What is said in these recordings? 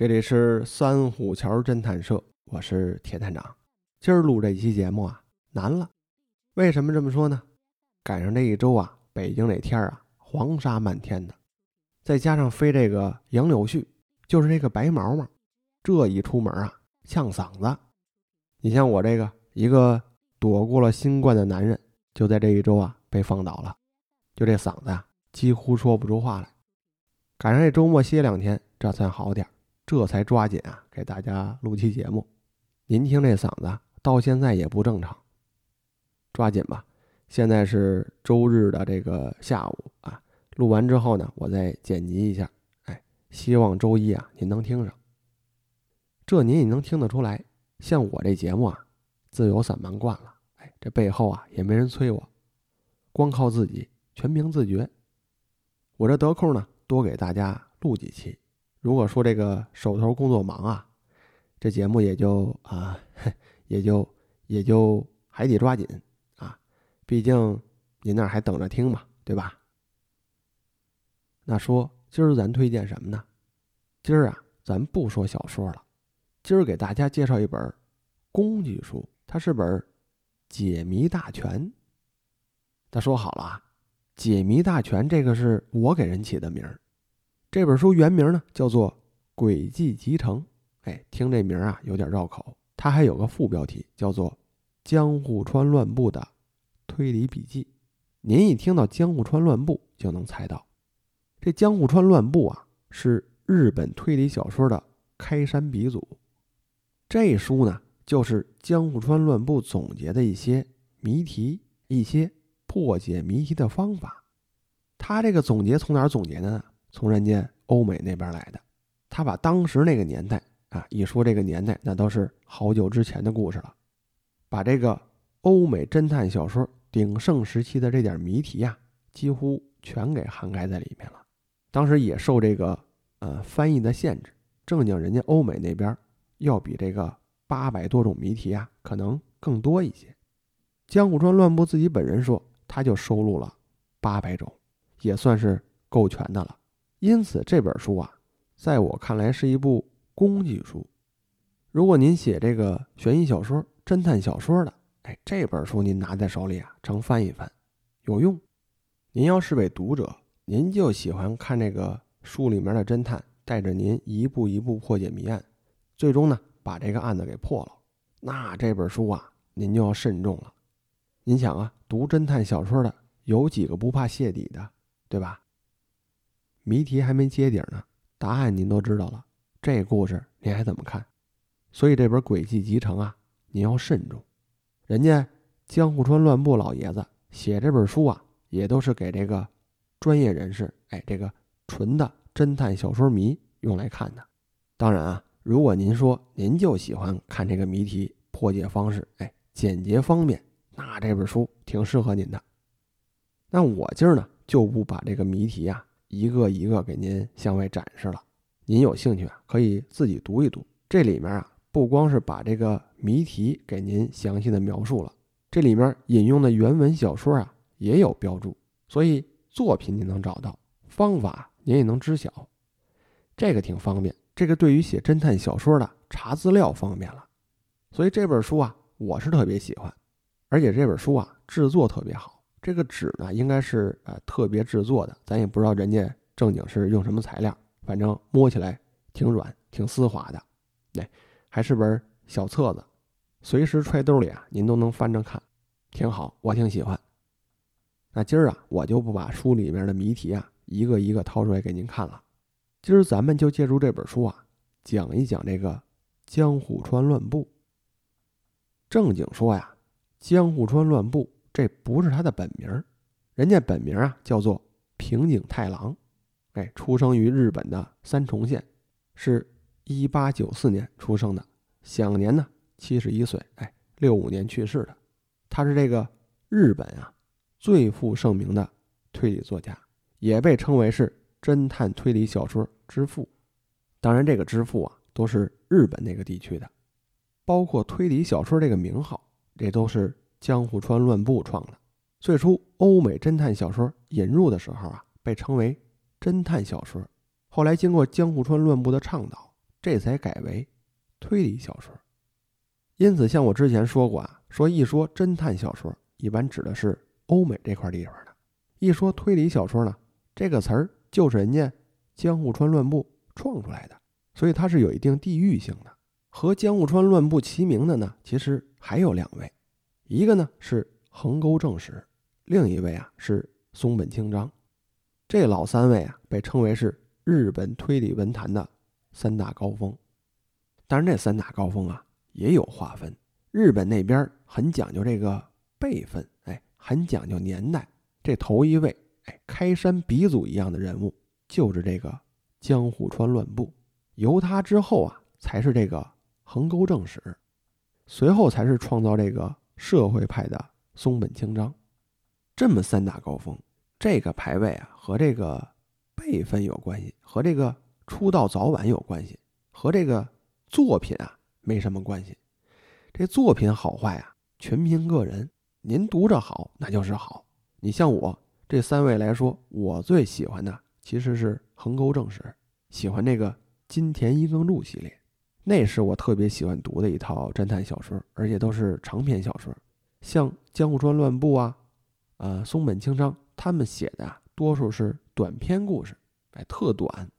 这里是三虎桥侦探社，我是铁探长。今儿录这期节目啊，难了。为什么这么说呢？赶上这一周啊，北京这天啊，黄沙漫天的，再加上飞这个杨柳絮，就是这个白毛毛，这一出门啊，呛嗓子。你像我这个一个躲过了新冠的男人，就在这一周啊被放倒了，就这嗓子啊，几乎说不出话来。赶上这周末歇两天，这算好点儿这才抓紧啊给大家录期节目。您听这嗓子到现在也不正常，抓紧吧。现在是周日的这个下午啊，录完之后呢，我再剪辑一下，哎，希望周一啊您能听上。这您也能听得出来，像我这节目啊，自由散漫惯了，哎，这背后啊也没人催我，光靠自己，全凭自觉。我这得空呢。多给大家录几期，如果说这个手头工作忙啊，这节目也就啊，也就也就还得抓紧啊，毕竟您那还等着听嘛，对吧？那说今儿咱推荐什么呢？今儿啊，咱不说小说了，今儿给大家介绍一本工具书，它是本解谜大全。他说好了啊。解谜大全，这个是我给人起的名儿。这本书原名呢叫做《诡计集成》，哎，听这名啊有点绕口。它还有个副标题叫做《江户川乱步的推理笔记》。您一听到江户川乱步，就能猜到，这江户川乱步啊是日本推理小说的开山鼻祖。这书呢就是江户川乱步总结的一些谜题，一些。破解谜题的方法，他这个总结从哪儿总结的呢？从人家欧美那边来的。他把当时那个年代啊，一说这个年代，那都是好久之前的故事了。把这个欧美侦探小说鼎盛时期的这点谜题呀，几乎全给涵盖在里面了。当时也受这个呃翻译的限制，正经人家欧美那边要比这个八百多种谜题啊，可能更多一些。江户川乱步自己本人说。他就收录了八百种，也算是够全的了。因此这本书啊，在我看来是一部工具书。如果您写这个悬疑小说、侦探小说的，哎，这本书您拿在手里啊，常翻一翻，有用。您要是位读者，您就喜欢看这个书里面的侦探带着您一步一步破解谜案，最终呢把这个案子给破了，那这本书啊，您就要慎重了。您想啊，读侦探小说的有几个不怕泄底的，对吧？谜题还没揭底呢，答案您都知道了，这故事您还怎么看？所以这本《诡计集成》啊，您要慎重。人家江户川乱步老爷子写这本书啊，也都是给这个专业人士，哎，这个纯的侦探小说迷用来看的。当然啊，如果您说您就喜欢看这个谜题破解方式，哎，简洁方便。那这本书挺适合您的。那我今儿呢就不把这个谜题啊一个一个给您向外展示了。您有兴趣啊可以自己读一读。这里面啊不光是把这个谜题给您详细的描述了，这里面引用的原文小说啊也有标注，所以作品您能找到，方法您也能知晓，这个挺方便。这个对于写侦探小说的查资料方便了。所以这本书啊我是特别喜欢。而且这本书啊，制作特别好。这个纸呢，应该是呃特别制作的，咱也不知道人家正经是用什么材料，反正摸起来挺软、挺丝滑的。哎，还是本小册子，随时揣兜里啊，您都能翻着看，挺好，我挺喜欢。那今儿啊，我就不把书里面的谜题啊一个一个掏出来给您看了。今儿咱们就借助这本书啊，讲一讲这个江户川乱步。正经说呀。江户川乱步，这不是他的本名人家本名啊叫做平井太郎，哎，出生于日本的三重县，是一八九四年出生的，享年呢七十一岁，哎，六五年去世的。他是这个日本啊最负盛名的推理作家，也被称为是侦探推理小说之父。当然，这个之父啊都是日本那个地区的，包括推理小说这个名号。这都是江户川乱步创的。最初，欧美侦探小说引入的时候啊，被称为侦探小说。后来，经过江户川乱步的倡导，这才改为推理小说。因此，像我之前说过啊，说一说侦探小说，一般指的是欧美这块地方的；一说推理小说呢，这个词儿就是人家江户川乱步创出来的，所以它是有一定地域性的。和江户川乱步齐名的呢，其实还有两位，一个呢是横沟正史，另一位啊是松本清张。这老三位啊，被称为是日本推理文坛的三大高峰。当然，这三大高峰啊。也有划分，日本那边很讲究这个辈分，哎，很讲究年代。这头一位，哎，开山鼻祖一样的人物，就是这个江户川乱步。由他之后啊，才是这个横沟正史，随后才是创造这个社会派的松本清张。这么三大高峰，这个排位啊，和这个辈分有关系，和这个出道早晚有关系，和这个作品啊。没什么关系，这作品好坏啊，全凭个人。您读着好，那就是好。你像我这三位来说，我最喜欢的其实是横沟正史，喜欢这个金田一耕助系列，那是我特别喜欢读的一套侦探小说，而且都是长篇小说。像江户川乱步啊，呃，松本清张他们写的啊，多数是短篇故事，哎，特短。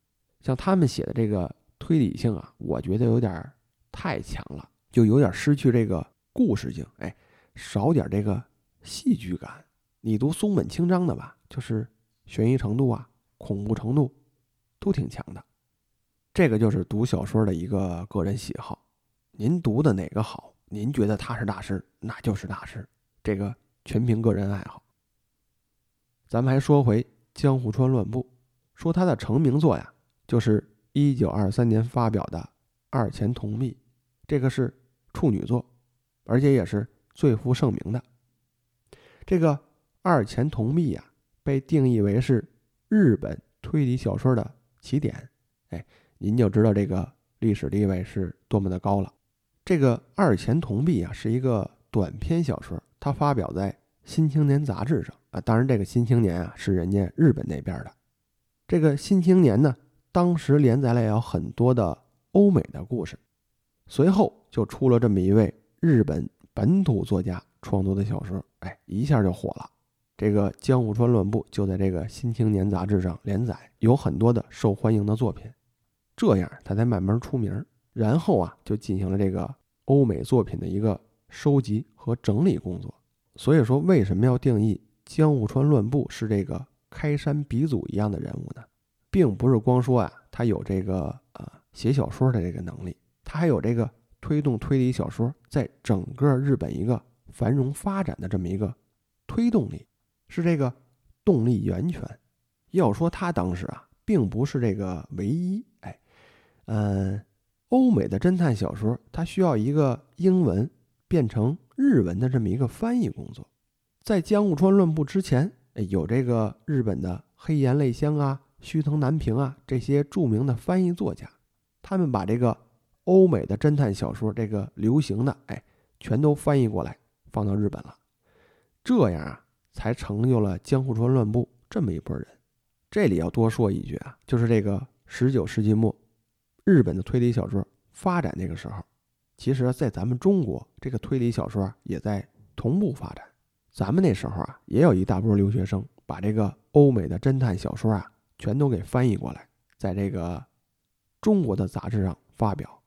像他们写的这个推理性啊，我觉得有点。太强了，就有点失去这个故事性，哎，少点这个戏剧感。你读松本清张的吧，就是悬疑程度啊、恐怖程度都挺强的。这个就是读小说的一个个人喜好。您读的哪个好，您觉得他是大师，那就是大师。这个全凭个人爱好。咱们还说回江户川乱步，说他的成名作呀，就是一九二三年发表的《二钱同密》。这个是处女作，而且也是最负盛名的。这个二钱同密呀，被定义为是日本推理小说的起点。哎，您就知道这个历史地位是多么的高了。这个二钱铜币啊，是一个短篇小说，它发表在《新青年》杂志上啊。当然，这个《新青年》啊是人家日本那边的。这个《新青年》呢，当时连载了有很多的欧美的故事。随后就出了这么一位日本本土作家创作的小说，哎，一下就火了。这个江户川乱步就在这个《新青年》杂志上连载，有很多的受欢迎的作品，这样他才慢慢出名。然后啊，就进行了这个欧美作品的一个收集和整理工作。所以说，为什么要定义江户川乱步是这个开山鼻祖一样的人物呢？并不是光说啊，他有这个啊写小说的这个能力。他还有这个推动推理小说在整个日本一个繁荣发展的这么一个推动力，是这个动力源泉。要说他当时啊，并不是这个唯一。嗯，欧美的侦探小说，它需要一个英文变成日文的这么一个翻译工作。在江户川乱步之前，有这个日本的黑岩泪香啊、须藤南平啊这些著名的翻译作家，他们把这个。欧美的侦探小说，这个流行的，哎，全都翻译过来放到日本了，这样啊，才成就了江户川乱步这么一波人。这里要多说一句啊，就是这个十九世纪末，日本的推理小说发展那个时候，其实，在咱们中国，这个推理小说也在同步发展。咱们那时候啊，也有一大波留学生把这个欧美的侦探小说啊，全都给翻译过来，在这个中国的杂志上发表。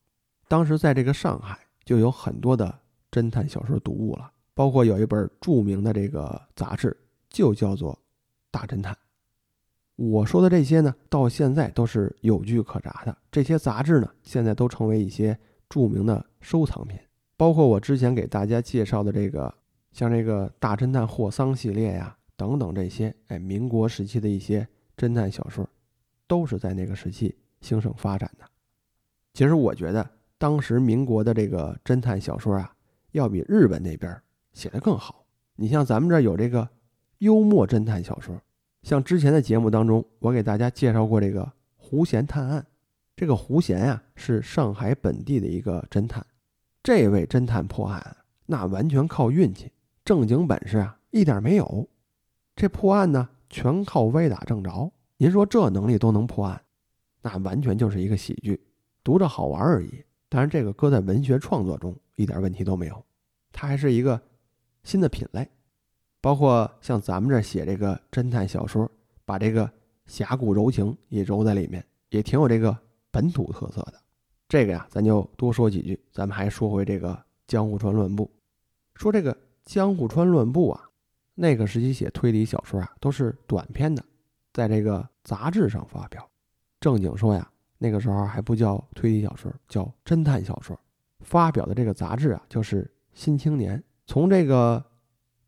当时在这个上海就有很多的侦探小说读物了，包括有一本著名的这个杂志，就叫做《大侦探》。我说的这些呢，到现在都是有据可查的。这些杂志呢，现在都成为一些著名的收藏品，包括我之前给大家介绍的这个，像这个《大侦探霍桑》系列呀，等等这些，哎，民国时期的一些侦探小说，都是在那个时期兴盛发展的。其实我觉得。当时民国的这个侦探小说啊，要比日本那边写的更好。你像咱们这有这个幽默侦探小说，像之前的节目当中，我给大家介绍过这个胡贤探案。这个胡贤呀，是上海本地的一个侦探。这位侦探破案，那完全靠运气，正经本事啊一点没有。这破案呢，全靠歪打正着。您说这能力都能破案，那完全就是一个喜剧。读着好玩而已。当然，这个搁在文学创作中一点问题都没有，它还是一个新的品类。包括像咱们这写这个侦探小说，把这个侠骨柔情也揉在里面，也挺有这个本土特色的。这个呀，咱就多说几句。咱们还说回这个《江户川乱步》，说这个《江户川乱步》啊，那个时期写推理小说啊，都是短篇的，在这个杂志上发表。正经说呀，那个时候还不叫推理小说，叫侦探小说。发表的这个杂志啊，就是《新青年》。从这个。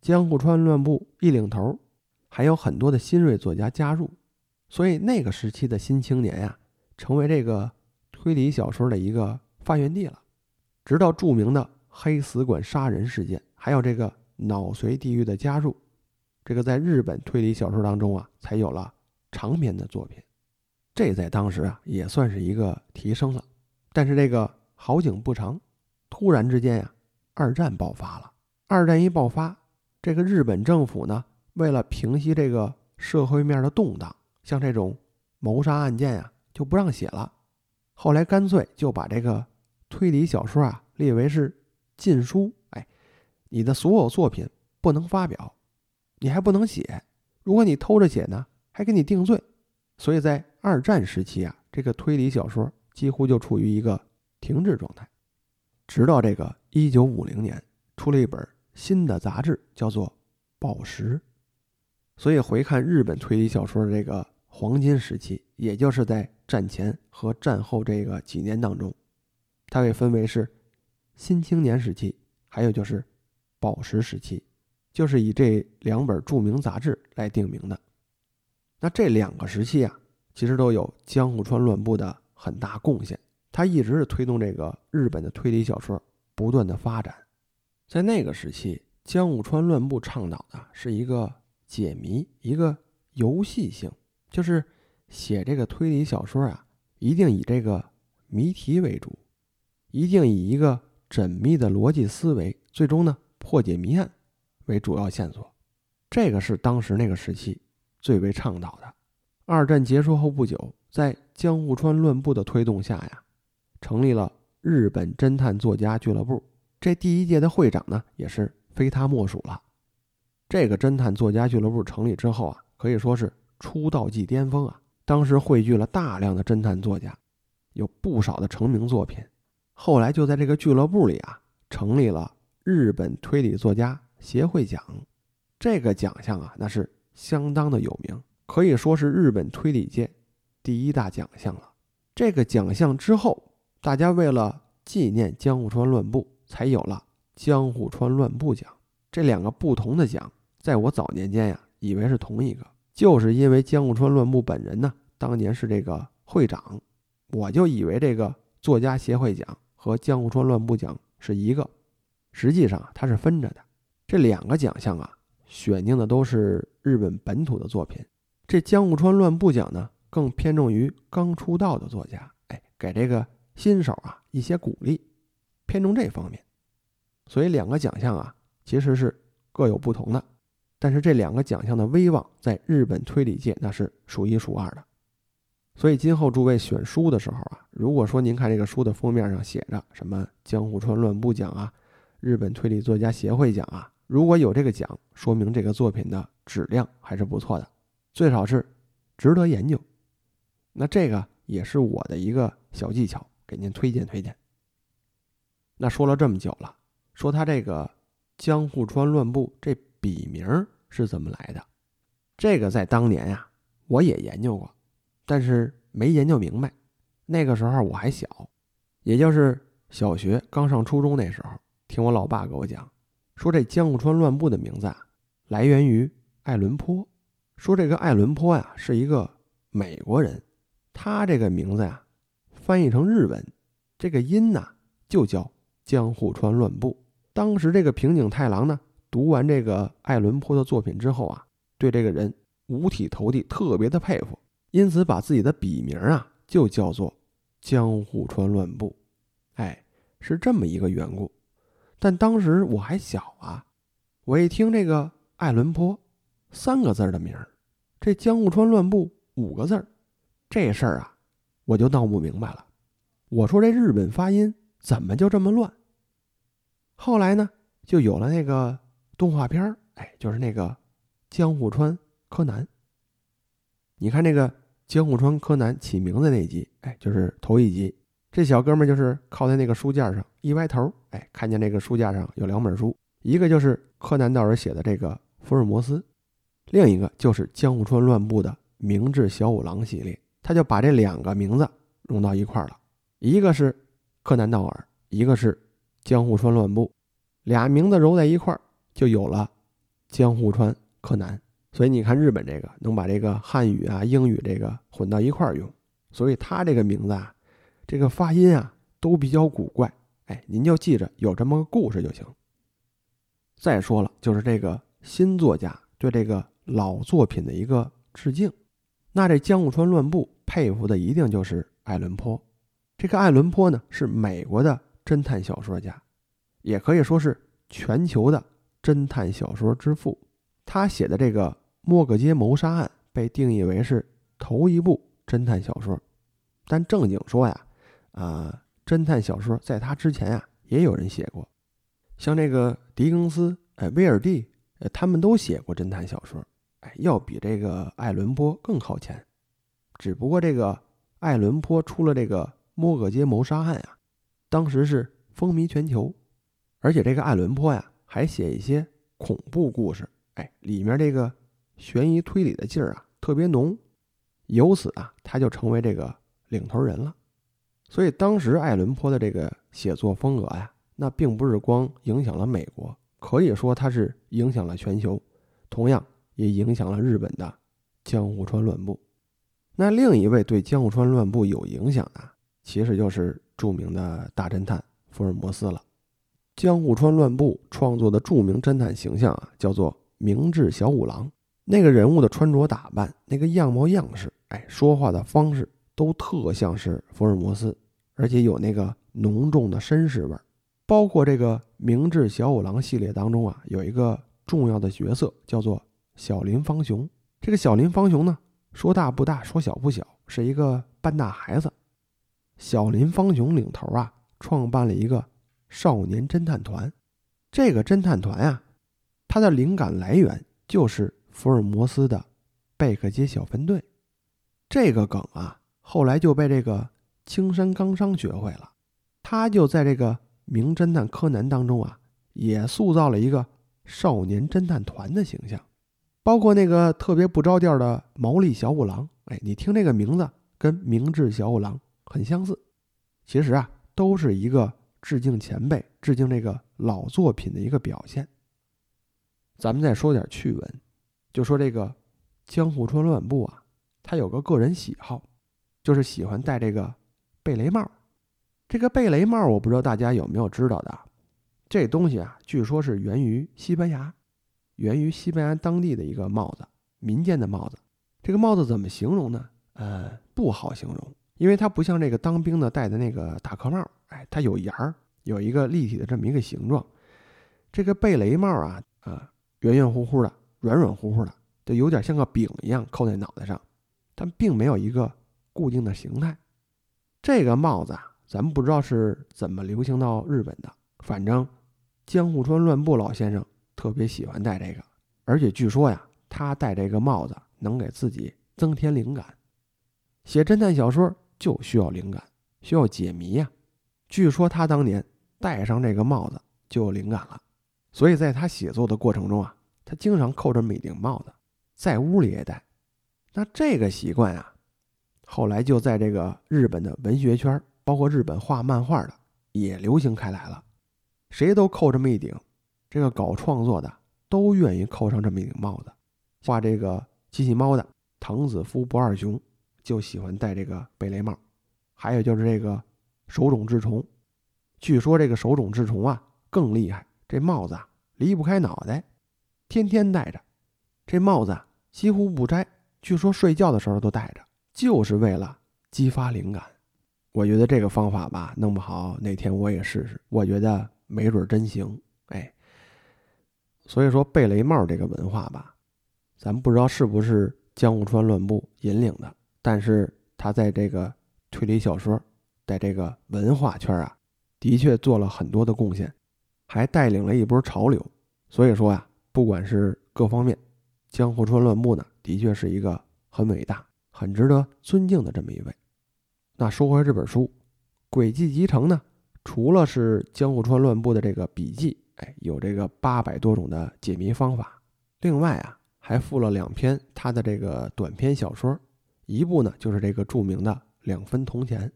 江户川乱步一领头，还有很多的新锐作家加入，所以那个时期的新青年呀，成为这个推理小说的一个发源地了。直到著名的黑死馆杀人事件，还有这个脑髓地狱的加入，这个在日本推理小说当中啊，才有了长篇的作品。这在当时啊，也算是一个提升了。但是这个好景不长，突然之间呀，二战爆发了。二战一爆发。这个日本政府呢，为了平息这个社会面的动荡，像这种谋杀案件呀，就不让写了。后来干脆就把这个推理小说啊列为是禁书。哎，你的所有作品不能发表，你还不能写。如果你偷着写呢，还给你定罪。所以在二战时期啊，这个推理小说几乎就处于一个停滞状态。直到这个一九五零年，出了一本。新的杂志叫做《宝石》，所以回看日本推理小说的这个黄金时期，也就是在战前和战后这个几年当中，它被分为是新青年时期，还有就是宝石时期，就是以这两本著名杂志来定名的。那这两个时期啊，其实都有江户川乱步的很大贡献，他一直是推动这个日本的推理小说不断的发展。在那个时期，江户川乱步倡导的是一个解谜，一个游戏性，就是写这个推理小说啊，一定以这个谜题为主，一定以一个缜密的逻辑思维，最终呢破解谜案为主要线索。这个是当时那个时期最为倡导的。二战结束后不久，在江户川乱步的推动下呀，成立了日本侦探作家俱乐部。这第一届的会长呢，也是非他莫属了。这个侦探作家俱乐部成立之后啊，可以说是出道即巅峰啊。当时汇聚了大量的侦探作家，有不少的成名作品。后来就在这个俱乐部里啊，成立了日本推理作家协会奖。这个奖项啊，那是相当的有名，可以说是日本推理界第一大奖项了。这个奖项之后，大家为了纪念江户川乱步。才有了江户川乱步奖，这两个不同的奖，在我早年间呀，以为是同一个，就是因为江户川乱步本人呢，当年是这个会长，我就以为这个作家协会奖和江户川乱步奖是一个，实际上它是分着的。这两个奖项啊，选定的都是日本本土的作品，这江户川乱步奖呢，更偏重于刚出道的作家，哎，给这个新手啊一些鼓励。偏重这方面，所以两个奖项啊，其实是各有不同的。但是这两个奖项的威望在日本推理界那是数一数二的。所以今后诸位选书的时候啊，如果说您看这个书的封面上写着什么江户川乱步奖啊、日本推理作家协会奖啊，如果有这个奖，说明这个作品的质量还是不错的，最少是值得研究。那这个也是我的一个小技巧，给您推荐推荐。那说了这么久了，说他这个江户川乱步这笔名是怎么来的？这个在当年呀，我也研究过，但是没研究明白。那个时候我还小，也就是小学刚上初中那时候，听我老爸给我讲，说这江户川乱步的名字啊，来源于爱伦坡。说这个爱伦坡呀是一个美国人，他这个名字呀，翻译成日文，这个音呢就叫。江户川乱步，当时这个平井太郎呢，读完这个爱伦坡的作品之后啊，对这个人五体投地，特别的佩服，因此把自己的笔名啊就叫做江户川乱步，哎，是这么一个缘故。但当时我还小啊，我一听这个爱伦坡三个字的名儿，这江户川乱步五个字儿，这事儿啊，我就闹不明白了。我说这日本发音怎么就这么乱？后来呢，就有了那个动画片儿，哎，就是那个江户川柯南。你看那个江户川柯南起名字那集，哎，就是头一集，这小哥们就是靠在那个书架上一歪头，哎，看见那个书架上有两本书，一个就是柯南道尔写的这个福尔摩斯，另一个就是江户川乱步的明智小五郎系列，他就把这两个名字融到一块儿了。一个是柯南道尔，一个是江户川乱步，俩名字揉在一块儿，就有了江户川柯南。所以你看日本这个能把这个汉语啊、英语这个混到一块儿用，所以他这个名字啊，这个发音啊都比较古怪。哎，您就记着有这么个故事就行。再说了，就是这个新作家对这个老作品的一个致敬。那这江户川乱步佩服的一定就是爱伦坡。这个爱伦坡呢，是美国的侦探小说家，也可以说是全球的侦探小说之父。他写的这个《莫格街谋杀案》被定义为是头一部侦探小说。但正经说呀，啊，侦探小说在他之前呀，也有人写过，像这个狄更斯、哎，威尔第，呃，他们都写过侦探小说，哎，要比这个爱伦坡更靠前。只不过这个爱伦坡出了这个。摩格街谋杀案啊，当时是风靡全球，而且这个爱伦坡呀还写一些恐怖故事，哎，里面这个悬疑推理的劲儿啊特别浓，由此啊他就成为这个领头人了。所以当时爱伦坡的这个写作风格呀，那并不是光影响了美国，可以说他是影响了全球，同样也影响了日本的江户川乱步。那另一位对江户川乱步有影响的。其实就是著名的大侦探福尔摩斯了。江户川乱步创作的著名侦探形象啊，叫做明智小五郎。那个人物的穿着打扮、那个样貌样式，哎，说话的方式，都特像是福尔摩斯，而且有那个浓重的绅士味儿。包括这个明智小五郎系列当中啊，有一个重要的角色叫做小林芳雄。这个小林芳雄呢，说大不大，说小不小，是一个半大孩子。小林芳雄领头啊，创办了一个少年侦探团。这个侦探团啊，它的灵感来源就是福尔摩斯的贝克街小分队。这个梗啊，后来就被这个青山刚昌学会了。他就在这个名侦探柯南当中啊，也塑造了一个少年侦探团的形象。包括那个特别不着调的毛利小五郎，哎，你听这个名字跟明智小五郎。很相似，其实啊，都是一个致敬前辈、致敬这个老作品的一个表现。咱们再说点趣闻，就说这个江户川乱步啊，他有个个人喜好，就是喜欢戴这个贝雷帽。这个贝雷帽，我不知道大家有没有知道的，这东西啊，据说是源于西班牙，源于西班牙当地的一个帽子，民间的帽子。这个帽子怎么形容呢？呃，不好形容。因为它不像这个当兵的戴的那个大壳帽，哎，它有檐儿，有一个立体的这么一个形状。这个贝雷帽啊，啊，圆圆乎乎的，软软乎乎的，就有点像个饼一样扣在脑袋上，但并没有一个固定的形态。这个帽子啊，咱们不知道是怎么流行到日本的，反正江户川乱步老先生特别喜欢戴这个，而且据说呀，他戴这个帽子能给自己增添灵感，写侦探小说。就需要灵感，需要解谜呀。据说他当年戴上这个帽子就有灵感了，所以在他写作的过程中啊，他经常扣这么一顶帽子，在屋里也戴。那这个习惯啊，后来就在这个日本的文学圈，包括日本画漫画的也流行开来了，谁都扣这么一顶。这个搞创作的都愿意扣上这么一顶帽子。画这个机器猫的藤子夫不二雄。就喜欢戴这个贝雷帽，还有就是这个手冢治虫，据说这个手冢治虫啊更厉害，这帽子啊离不开脑袋，天天戴着，这帽子啊几乎不摘，据说睡觉的时候都戴着，就是为了激发灵感。我觉得这个方法吧，弄不好哪天我也试试，我觉得没准真行。哎，所以说贝雷帽这个文化吧，咱不知道是不是江户川乱步引领的。但是他在这个推理小说在这个文化圈啊，的确做了很多的贡献，还带领了一波潮流。所以说呀，不管是各方面，江户川乱步呢，的确是一个很伟大、很值得尊敬的这么一位。那说回这本书，《诡计集成》呢，除了是江户川乱步的这个笔记，哎，有这个八百多种的解谜方法，另外啊，还附了两篇他的这个短篇小说，一部呢就是这个著名的《两分铜钱》，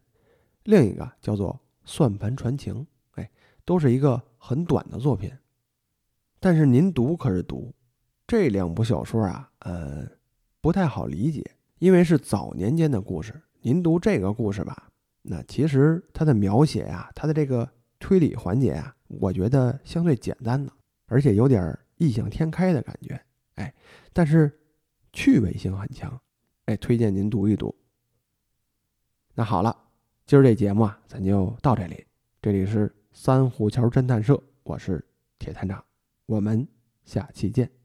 另一个叫做《算盘传情》，哎，都是一个很短的作品。但是您读可是读，这两部小说啊，呃，不太好理解，因为是早年间的故事。您读这个故事吧，那其实它的描写呀，它的这个推理环节啊，我觉得相对简单的，而且有点异想天开的感觉，哎，但是趣味性很强，再，推荐您读一读。那好了，今儿这节目啊，咱就到这里。这里是三虎桥侦探社，我是铁探长。我们下期见。